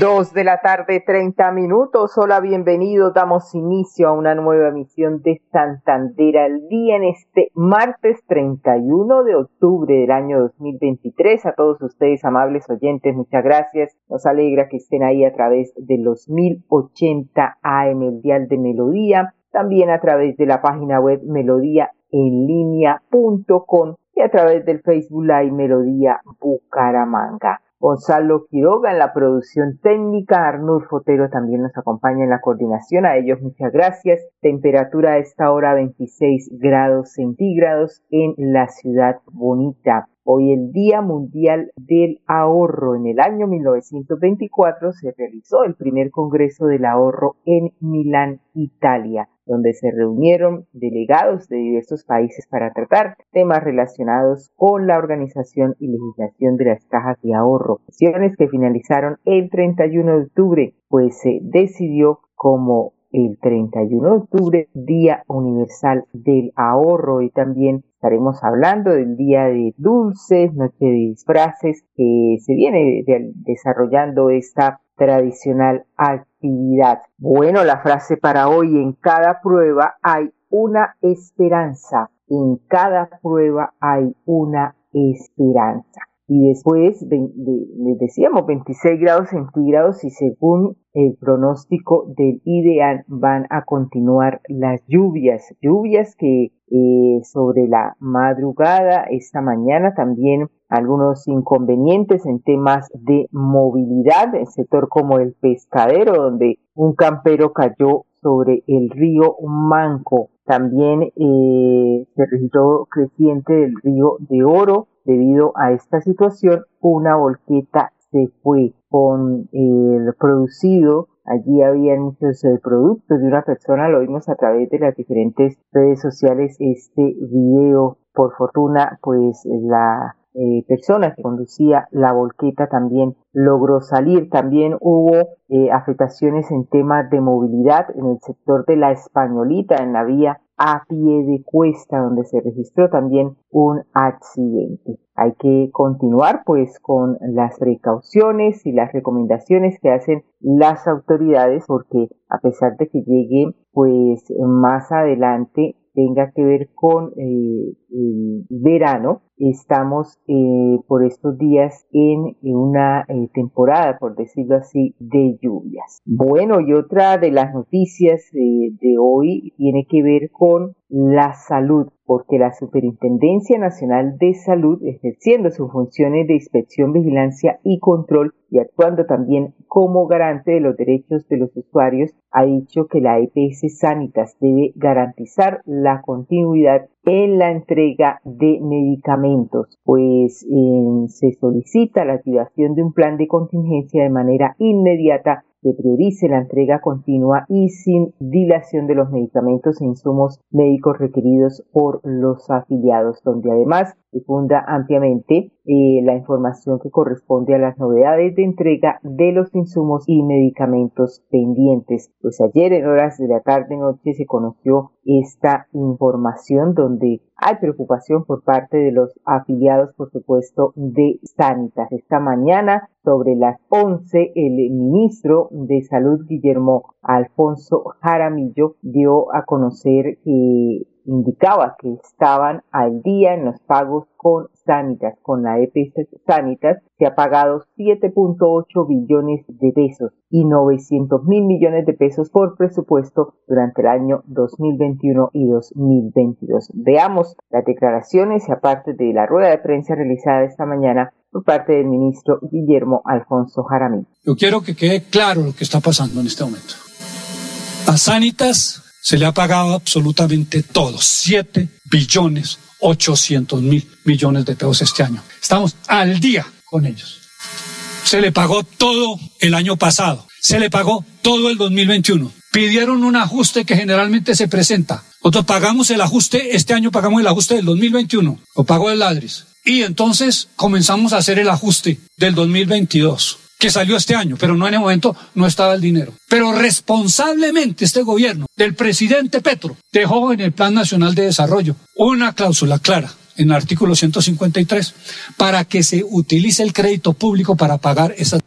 Dos de la tarde, treinta minutos. Hola, bienvenidos. Damos inicio a una nueva emisión de Santander al día en este martes 31 de octubre del año 2023. A todos ustedes, amables oyentes, muchas gracias. Nos alegra que estén ahí a través de los 1080 AM, el dial de Melodía. También a través de la página web melodía en línea.com y a través del Facebook Live Melodía Bucaramanga. Gonzalo Quiroga en la producción técnica, Arnulfo Fotero también nos acompaña en la coordinación, a ellos muchas gracias. Temperatura a esta hora 26 grados centígrados en la ciudad bonita. Hoy el Día Mundial del Ahorro. En el año 1924 se realizó el primer Congreso del Ahorro en Milán, Italia donde se reunieron delegados de diversos países para tratar temas relacionados con la organización y legislación de las cajas de ahorro, sesiones que finalizaron el 31 de octubre, pues se decidió como el 31 de octubre, Día Universal del Ahorro y también estaremos hablando del Día de Dulces, Noche de Disfraces, que se viene desarrollando esta tradicional actividad. Bueno, la frase para hoy, en cada prueba hay una esperanza, en cada prueba hay una esperanza y después les decíamos 26 grados centígrados y según el pronóstico del IDEAN van a continuar las lluvias, lluvias que eh, sobre la madrugada esta mañana también algunos inconvenientes en temas de movilidad, en sector como el pescadero donde un campero cayó sobre el río Manco. También eh, se registró creciente del río de Oro Debido a esta situación, una volqueta se fue con el producido. Allí había muchos productos de una persona, lo vimos a través de las diferentes redes sociales este video. Por fortuna, pues la eh, persona que conducía la volqueta también logró salir. También hubo eh, afectaciones en temas de movilidad en el sector de la Españolita, en la vía a pie de cuesta, donde se registró también un accidente. Hay que continuar pues con las precauciones y las recomendaciones que hacen las autoridades porque a pesar de que llegue pues más adelante tenga que ver con eh, el verano, estamos eh, por estos días en, una eh, temporada, por decirlo así, de lluvias. Bueno, y otra de las noticias de hoy tiene que ver con la salud, porque la Superintendencia Nacional de Salud, ejerciendo sus funciones de inspección, vigilancia y control y actuando también como garante de los derechos de los usuarios, ha dicho que la EPS Sanitas debe garantizar la continuidad en la entrega de medicamentos, pues eh, se solicita la activación de un plan de contingencia de manera inmediata que priorice la entrega continua y sin dilación de los medicamentos e insumos médicos requeridos por los afiliados, donde además difunda ampliamente eh, la información que corresponde a las novedades de entrega de los insumos y medicamentos pendientes. Pues ayer en horas de la tarde noche se conoció esta información donde hay preocupación por parte de los afiliados, por supuesto, de Sanitas. Esta mañana, sobre las 11, el ministro de Salud, Guillermo Alfonso Jaramillo, dio a conocer que indicaba que estaban al día en los pagos con Sanitas, con la EPS Sanitas, se ha pagado 7.8 billones de pesos y 900 mil millones de pesos por presupuesto durante el año 2021 y 2022. Veamos las declaraciones y aparte de la rueda de prensa realizada esta mañana por parte del ministro Guillermo Alfonso Jaramillo. Yo quiero que quede claro lo que está pasando en este momento. A Sanitas se le ha pagado absolutamente todo, 7 billones 800 mil millones de pesos este año. Estamos al día con ellos. Se le pagó todo el año pasado. Se le pagó todo el 2021. Pidieron un ajuste que generalmente se presenta. Nosotros pagamos el ajuste, este año pagamos el ajuste del 2021. Lo pagó el Ladris. Y entonces comenzamos a hacer el ajuste del 2022 que salió este año, pero no en el momento no estaba el dinero. Pero responsablemente este gobierno del presidente Petro dejó en el Plan Nacional de Desarrollo una cláusula clara en el artículo 153 para que se utilice el crédito público para pagar esas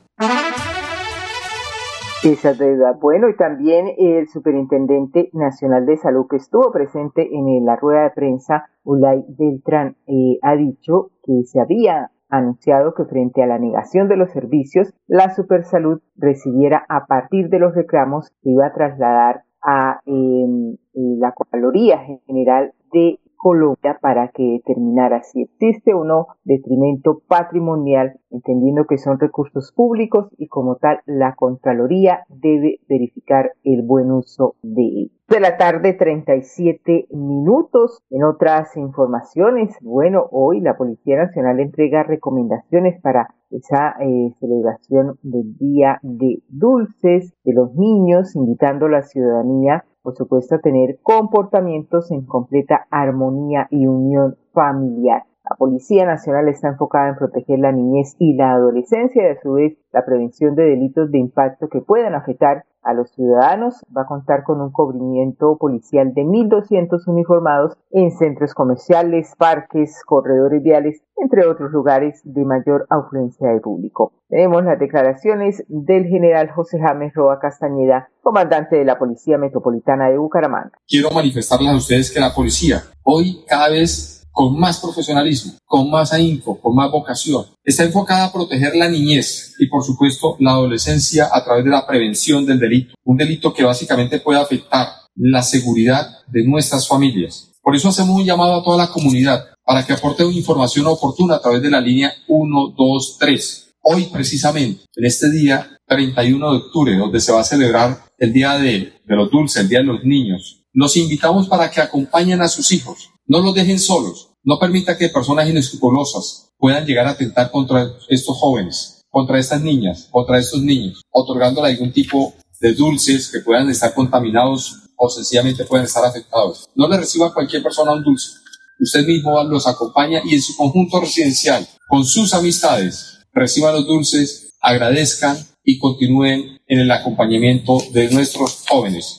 esa deuda. Bueno, y también el Superintendente Nacional de Salud que estuvo presente en la rueda de prensa, Ulay Beltrán, eh, ha dicho que se había anunciado que frente a la negación de los servicios, la Supersalud recibiera a partir de los reclamos que iba a trasladar a em, la Contraloría General de Colombia para que determinara si existe o no detrimento patrimonial, entendiendo que son recursos públicos y como tal la Contraloría debe verificar el buen uso de ellos. De la tarde, 37 minutos. En otras informaciones, bueno, hoy la Policía Nacional entrega recomendaciones para esa eh, celebración del Día de Dulces de los Niños, invitando a la ciudadanía por supuesto, tener comportamientos en completa armonía y unión familiar. La Policía Nacional está enfocada en proteger la niñez y la adolescencia y a su vez la prevención de delitos de impacto que puedan afectar a los ciudadanos. Va a contar con un cubrimiento policial de 1.200 uniformados en centros comerciales, parques, corredores viales, entre otros lugares de mayor afluencia de público. Tenemos las declaraciones del general José James Roa Castañeda, comandante de la Policía Metropolitana de Bucaramanga. Quiero manifestarles a ustedes que la policía hoy cada vez con más profesionalismo, con más ahínco, con más vocación. Está enfocada a proteger la niñez y, por supuesto, la adolescencia a través de la prevención del delito. Un delito que básicamente puede afectar la seguridad de nuestras familias. Por eso hacemos un llamado a toda la comunidad para que aporte información oportuna a través de la línea 123. Hoy, precisamente, en este día 31 de octubre, donde se va a celebrar el Día de, de los Dulces, el Día de los Niños, los invitamos para que acompañen a sus hijos. No los dejen solos no permita que personas inescrupulosas puedan llegar a atentar contra estos jóvenes, contra estas niñas, contra estos niños, otorgándole algún tipo de dulces que puedan estar contaminados o sencillamente puedan estar afectados. No le reciba a cualquier persona un dulce. Usted mismo los acompaña y en su conjunto residencial, con sus amistades, reciban los dulces, agradezcan y continúen en el acompañamiento de nuestros jóvenes.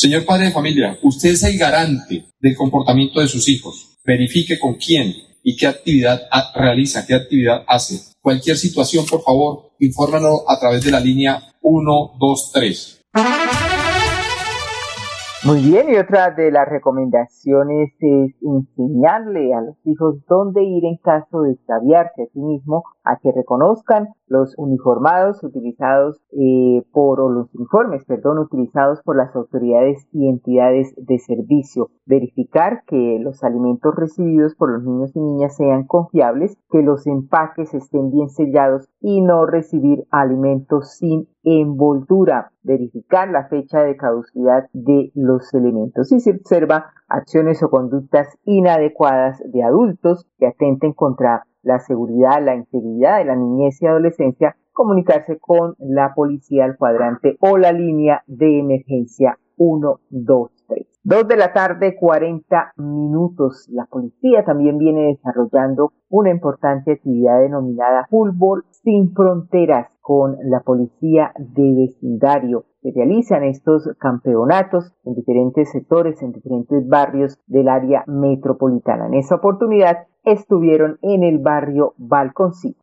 Señor padre de familia, usted es el garante del comportamiento de sus hijos verifique con quién y qué actividad realiza, qué actividad hace. Cualquier situación, por favor, infórmanos a través de la línea 123. Muy bien, y otra de las recomendaciones es enseñarle a los hijos dónde ir en caso de extraviarse a sí mismo, a que reconozcan los uniformados utilizados eh, por, o los uniformes, perdón, utilizados por las autoridades y entidades de servicio, verificar que los alimentos recibidos por los niños y niñas sean confiables, que los empaques estén bien sellados y no recibir alimentos sin envoltura, verificar la fecha de caducidad de los elementos. Si se observa acciones o conductas inadecuadas de adultos que atenten contra la seguridad, la integridad de la niñez y adolescencia, comunicarse con la policía al cuadrante o la línea de emergencia 123. Dos de la tarde, 40 minutos. La policía también viene desarrollando una importante actividad denominada Fútbol sin Fronteras con la policía de vecindario. Se realizan estos campeonatos en diferentes sectores, en diferentes barrios del área metropolitana. En esa oportunidad estuvieron en el barrio Balconcito.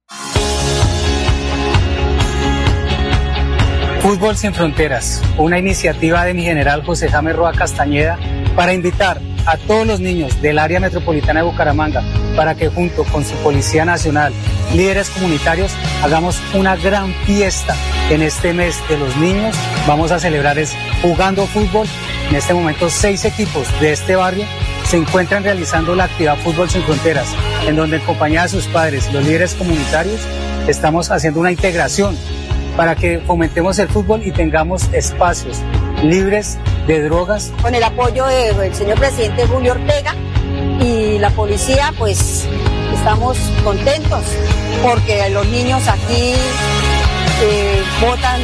Fútbol sin Fronteras, una iniciativa de mi general José James Roa Castañeda para invitar a todos los niños del área metropolitana de Bucaramanga para que junto con su Policía Nacional, líderes comunitarios, hagamos una gran fiesta en este mes de los niños. Vamos a celebrar es jugando fútbol. En este momento seis equipos de este barrio se encuentran realizando la actividad Fútbol sin Fronteras, en donde en compañía de sus padres los líderes comunitarios estamos haciendo una integración para que fomentemos el fútbol y tengamos espacios libres de drogas. Con el apoyo del señor presidente Julio Ortega y la policía, pues estamos contentos porque los niños aquí eh, votan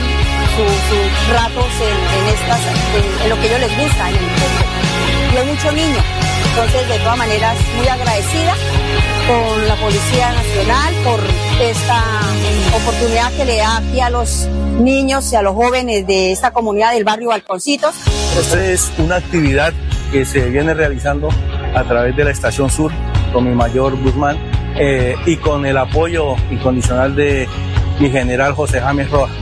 sus ratos en, en, lo que ellos les gusta, en el fútbol. Y hay mucho niño. Entonces, de todas maneras, muy agradecida con la Policía Nacional por esta oportunidad que le da aquí a los niños y a los jóvenes de esta comunidad del barrio Balconcitos. Esta es una actividad que se viene realizando a través de la Estación Sur con mi mayor Guzmán eh, y con el apoyo incondicional de mi general José James Rojas.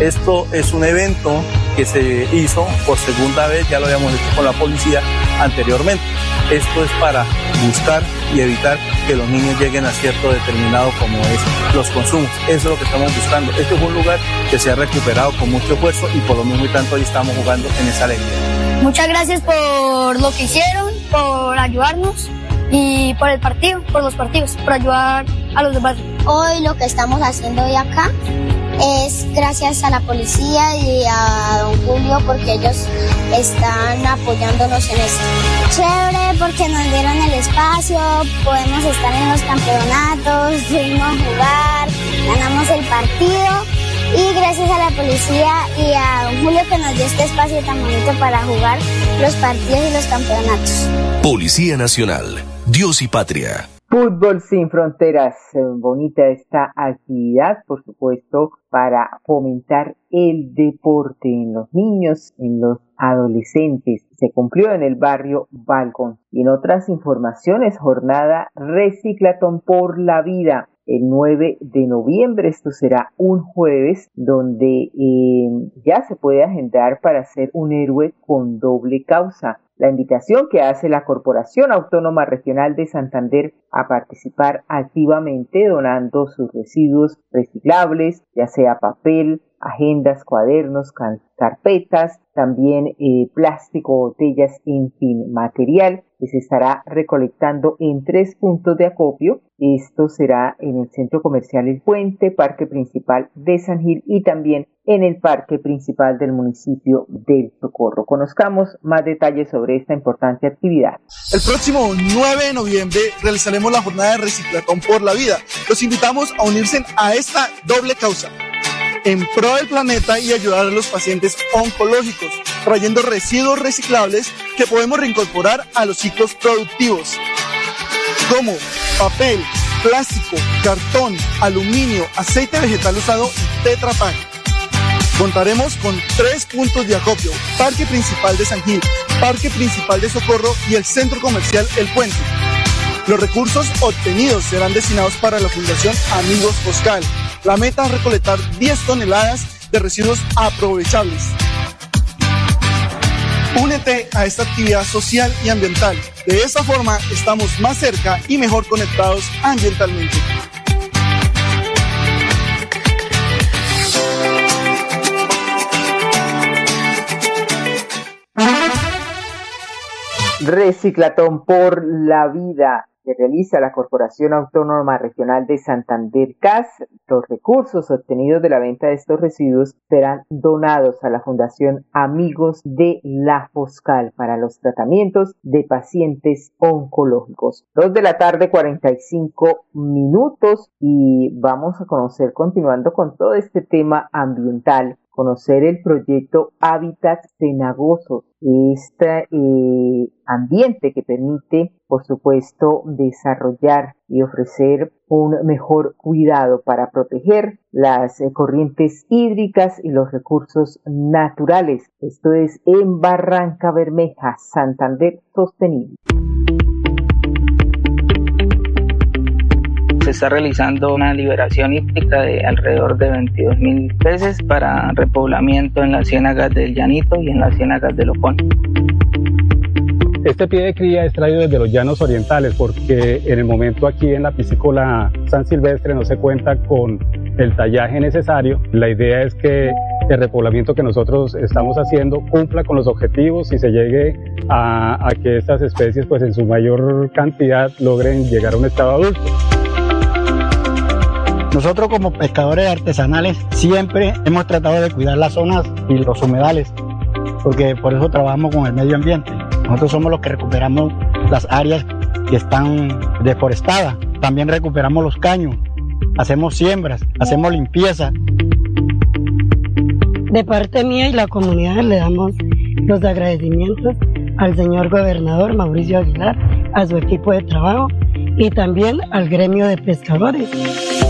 Esto es un evento que se hizo por segunda vez, ya lo habíamos hecho con la policía anteriormente. Esto es para buscar y evitar que los niños lleguen a cierto determinado como es los consumos. Eso es lo que estamos buscando. Este es un lugar que se ha recuperado con mucho esfuerzo y por lo mismo y tanto hoy estamos jugando en esa alegría. Muchas gracias por lo que hicieron, por ayudarnos y por el partido, por los partidos, por ayudar a los demás. Hoy lo que estamos haciendo hoy acá es gracias a la policía y a don Julio porque ellos están apoyándonos en esto. Chévere porque nos dieron el espacio, podemos estar en los campeonatos, fuimos a jugar, ganamos el partido y gracias a la policía y a don Julio que nos dio este espacio tan bonito para jugar los partidos y los campeonatos. Policía Nacional, Dios y Patria. Fútbol sin fronteras, eh, bonita esta actividad, por supuesto, para fomentar el deporte en los niños, en los adolescentes. Se cumplió en el barrio Balcón. Y en otras informaciones, jornada Reciclatón por la Vida. El 9 de noviembre, esto será un jueves, donde eh, ya se puede agendar para ser un héroe con doble causa. La invitación que hace la Corporación Autónoma Regional de Santander a participar activamente donando sus residuos reciclables, ya sea papel, agendas, cuadernos, carpetas, también eh, plástico, botellas, en fin, material que se estará recolectando en tres puntos de acopio. Esto será en el Centro Comercial El Puente, Parque Principal de San Gil y también en el Parque Principal del municipio del Socorro. Conozcamos más detalles sobre esta importante actividad. El próximo 9 de noviembre realizaremos la jornada de reciclatón por la vida. Los invitamos a unirse a esta doble causa en pro del planeta y ayudar a los pacientes oncológicos, trayendo residuos reciclables que podemos reincorporar a los ciclos productivos, como papel, plástico, cartón, aluminio, aceite vegetal usado y Tetra Pak. Contaremos con tres puntos de acopio, Parque Principal de San Gil, Parque Principal de Socorro y el Centro Comercial El Puente. Los recursos obtenidos serán destinados para la Fundación Amigos Foscal. La meta es recolectar 10 toneladas de residuos aprovechables. Únete a esta actividad social y ambiental. De esta forma estamos más cerca y mejor conectados ambientalmente. Reciclatón por la vida realiza la Corporación Autónoma Regional de Santander CAS, los recursos obtenidos de la venta de estos residuos serán donados a la Fundación Amigos de la Foscal para los tratamientos de pacientes oncológicos. Dos de la tarde, 45 minutos y vamos a conocer, continuando con todo este tema ambiental, conocer el proyecto Hábitat Cenagosos, este eh, ambiente que permite, por supuesto, desarrollar y ofrecer un mejor cuidado para proteger las eh, corrientes hídricas y los recursos naturales. Esto es en Barranca Bermeja, Santander Sostenible. Se está realizando una liberación hídrica de alrededor de 22 mil peces para repoblamiento en las ciénagas del Llanito y en las ciénagas del Opón. Este pie de cría es traído desde los llanos orientales porque en el momento aquí en la piscícola San Silvestre no se cuenta con el tallaje necesario. La idea es que el repoblamiento que nosotros estamos haciendo cumpla con los objetivos y se llegue a, a que estas especies pues en su mayor cantidad logren llegar a un estado adulto. Nosotros como pescadores artesanales siempre hemos tratado de cuidar las zonas y los humedales, porque por eso trabajamos con el medio ambiente. Nosotros somos los que recuperamos las áreas que están deforestadas también recuperamos los caños, hacemos siembras, hacemos limpieza. De parte mía y la comunidad le damos los agradecimientos al señor gobernador Mauricio Aguilar, a su equipo de trabajo y también al gremio de pescadores.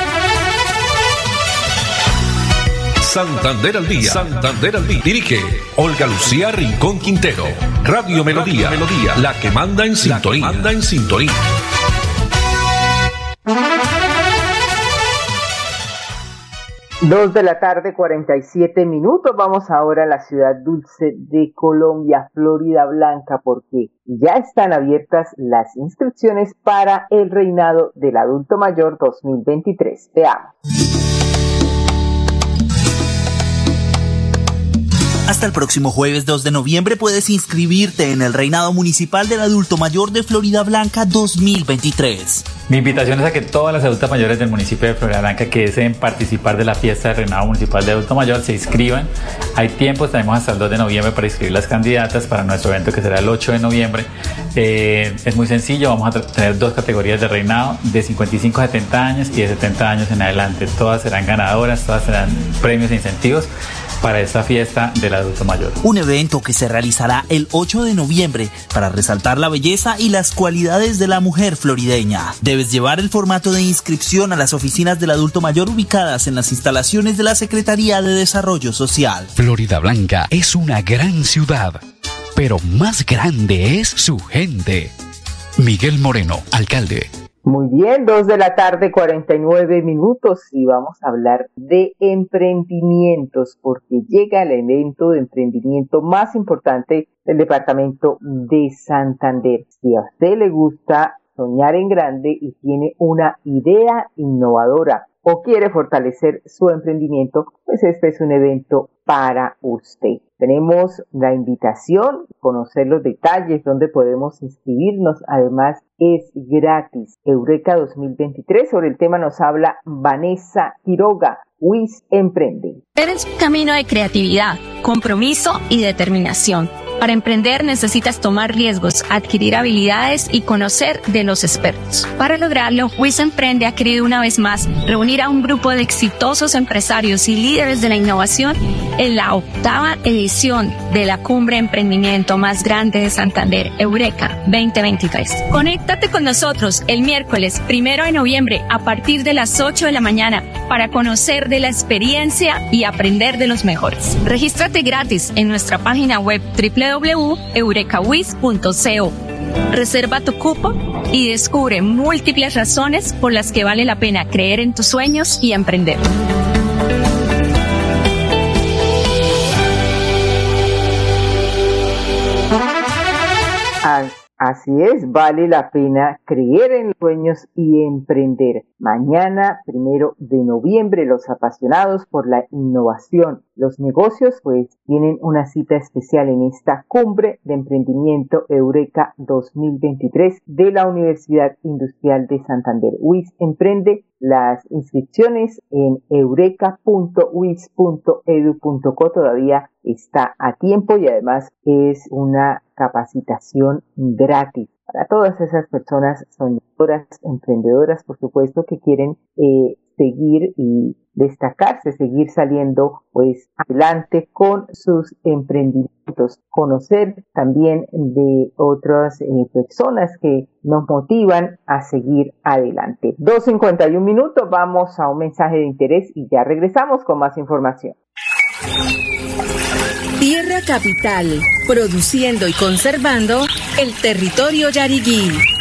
Santander al día. Santander al día. Dirige Olga Lucía Rincón Quintero. Radio Melodía. Melodía. La que manda en sintonía. manda en sintonía. Dos de la tarde, 47 minutos. Vamos ahora a la ciudad dulce de Colombia, Florida Blanca, porque ya están abiertas las inscripciones para el reinado del adulto mayor 2023. Veamos. Hasta el próximo jueves 2 de noviembre puedes inscribirte en el Reinado Municipal del Adulto Mayor de Florida Blanca 2023. Mi invitación es a que todas las adultas mayores del municipio de Florida Blanca que deseen participar de la fiesta del Reinado Municipal de Adulto Mayor se inscriban. Hay tiempo, tenemos hasta el 2 de noviembre para inscribir las candidatas para nuestro evento que será el 8 de noviembre. Eh, es muy sencillo, vamos a tener dos categorías de reinado, de 55 a 70 años y de 70 años en adelante. Todas serán ganadoras, todas serán premios e incentivos para esta fiesta del adulto mayor. Un evento que se realizará el 8 de noviembre para resaltar la belleza y las cualidades de la mujer florideña. Debes llevar el formato de inscripción a las oficinas del adulto mayor ubicadas en las instalaciones de la Secretaría de Desarrollo Social. Florida Blanca es una gran ciudad, pero más grande es su gente. Miguel Moreno, alcalde. Muy bien, dos de la tarde, 49 minutos y vamos a hablar de emprendimientos porque llega el evento de emprendimiento más importante del departamento de Santander. Si a usted le gusta soñar en grande y tiene una idea innovadora o quiere fortalecer su emprendimiento, pues este es un evento para usted. Tenemos la invitación, conocer los detalles, donde podemos inscribirnos. Además, es gratis. Eureka 2023. Sobre el tema nos habla Vanessa Quiroga. WIS Emprende. Eres un camino de creatividad, compromiso y determinación para emprender necesitas tomar riesgos, adquirir habilidades y conocer de los expertos. Para lograrlo, WIS Emprende ha querido una vez más reunir a un grupo de exitosos empresarios y líderes de la innovación en la octava edición de la cumbre de emprendimiento más grande de Santander, Eureka 2023. Conéctate con nosotros el miércoles primero de noviembre a partir de las 8 de la mañana para conocer de la experiencia y aprender de los mejores. Regístrate gratis en nuestra página web www www.eurekawis.co. Reserva tu cupo y descubre múltiples razones por las que vale la pena creer en tus sueños y emprender. Así es, vale la pena creer en los sueños y emprender. Mañana, primero de noviembre, los apasionados por la innovación, los negocios, pues tienen una cita especial en esta cumbre de emprendimiento Eureka 2023 de la Universidad Industrial de Santander. WIS emprende las inscripciones en eureka.wis.edu.co todavía está a tiempo y además es una capacitación gratis. Para todas esas personas soñadoras, emprendedoras, por supuesto, que quieren eh, seguir y destacarse, seguir saliendo pues adelante con sus emprendimientos, conocer también de otras eh, personas que nos motivan a seguir adelante. 2.51 minutos, vamos a un mensaje de interés y ya regresamos con más información. Tierra Capital, produciendo y conservando el territorio yariguí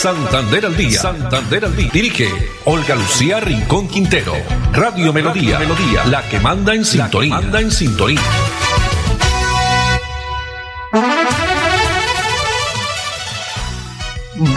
Santander al día. Santander al día. Dirige Olga Lucía Rincón Quintero. Radio Melodía. Melodía. La que manda en sintonía. manda en sintonía.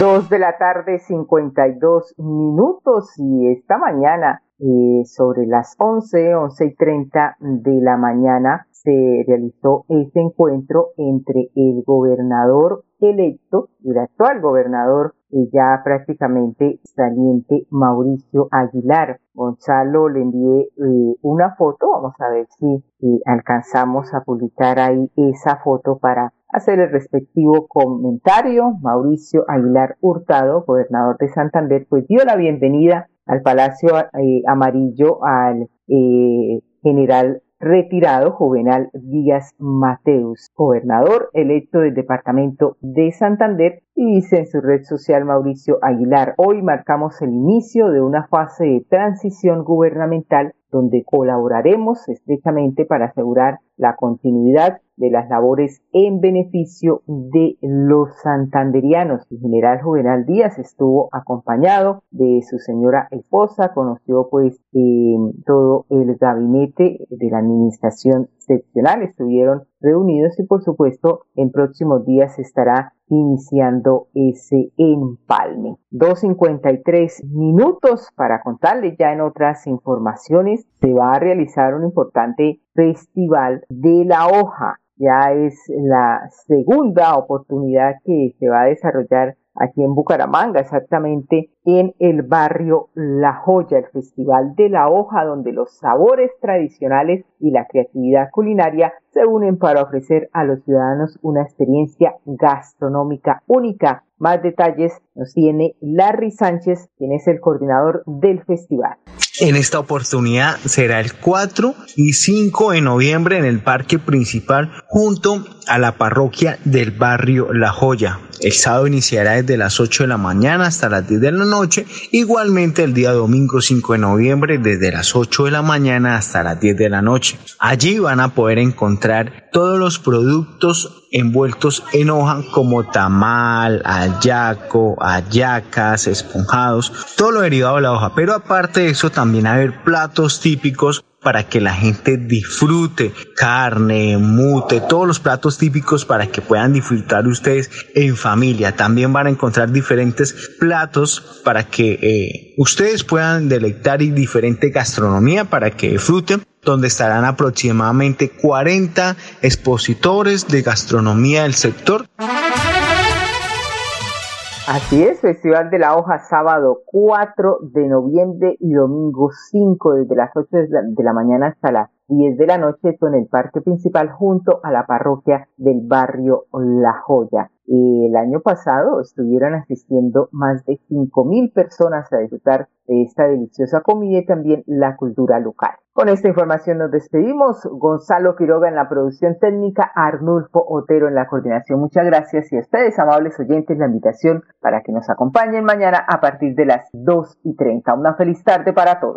Dos de la tarde, 52 minutos y esta mañana, eh, sobre las 11, 11 y 30 de la mañana, se realizó este encuentro entre el gobernador electo el actual gobernador ya prácticamente saliente Mauricio Aguilar. Gonzalo le envié eh, una foto, vamos a ver si alcanzamos a publicar ahí esa foto para hacer el respectivo comentario. Mauricio Aguilar Hurtado, gobernador de Santander, pues dio la bienvenida al Palacio eh, Amarillo al eh, general retirado Juvenal Díaz Mateus, gobernador electo del departamento de Santander, y dice en su red social Mauricio Aguilar, hoy marcamos el inicio de una fase de transición gubernamental donde colaboraremos estrechamente para asegurar la continuidad de las labores en beneficio de los santanderianos. El general Juvenal Díaz estuvo acompañado de su señora esposa, conoció pues eh, todo el gabinete de la administración seccional, estuvieron reunidos y por supuesto en próximos días estará iniciando ese empalme. 2.53 minutos para contarles ya en otras informaciones. Se va a realizar un importante festival de la hoja. Ya es la segunda oportunidad que se va a desarrollar aquí en Bucaramanga, exactamente en el barrio La Joya, el Festival de la Hoja, donde los sabores tradicionales y la creatividad culinaria se unen para ofrecer a los ciudadanos una experiencia gastronómica única. Más detalles nos tiene Larry Sánchez, quien es el coordinador del festival. En esta oportunidad será el 4 y 5 de noviembre en el parque principal junto a la parroquia del barrio La Joya. El sábado iniciará desde las 8 de la mañana hasta las 10 de la noche. Igualmente el día domingo 5 de noviembre desde las 8 de la mañana hasta las 10 de la noche. Allí van a poder encontrar todos los productos envueltos en hoja como tamal, ayaco, ayacas, esponjados, todo lo derivado de la hoja. Pero aparte de eso también haber platos típicos para que la gente disfrute carne, mute, todos los platos típicos para que puedan disfrutar ustedes en familia. También van a encontrar diferentes platos para que eh, ustedes puedan deleitar y diferente gastronomía para que disfruten donde estarán aproximadamente 40 expositores de gastronomía del sector. Así es, Festival de la Hoja, sábado 4 de noviembre y domingo 5, desde las 8 de la mañana hasta las 10 de la noche, en el parque principal junto a la parroquia del barrio La Joya. El año pasado estuvieron asistiendo más de 5.000 personas a disfrutar de esta deliciosa comida y también la cultura local. Con esta información nos despedimos. Gonzalo Quiroga en la producción técnica, Arnulfo Otero en la coordinación. Muchas gracias y a ustedes, amables oyentes, la invitación para que nos acompañen mañana a partir de las 2 y 30. Una feliz tarde para todos.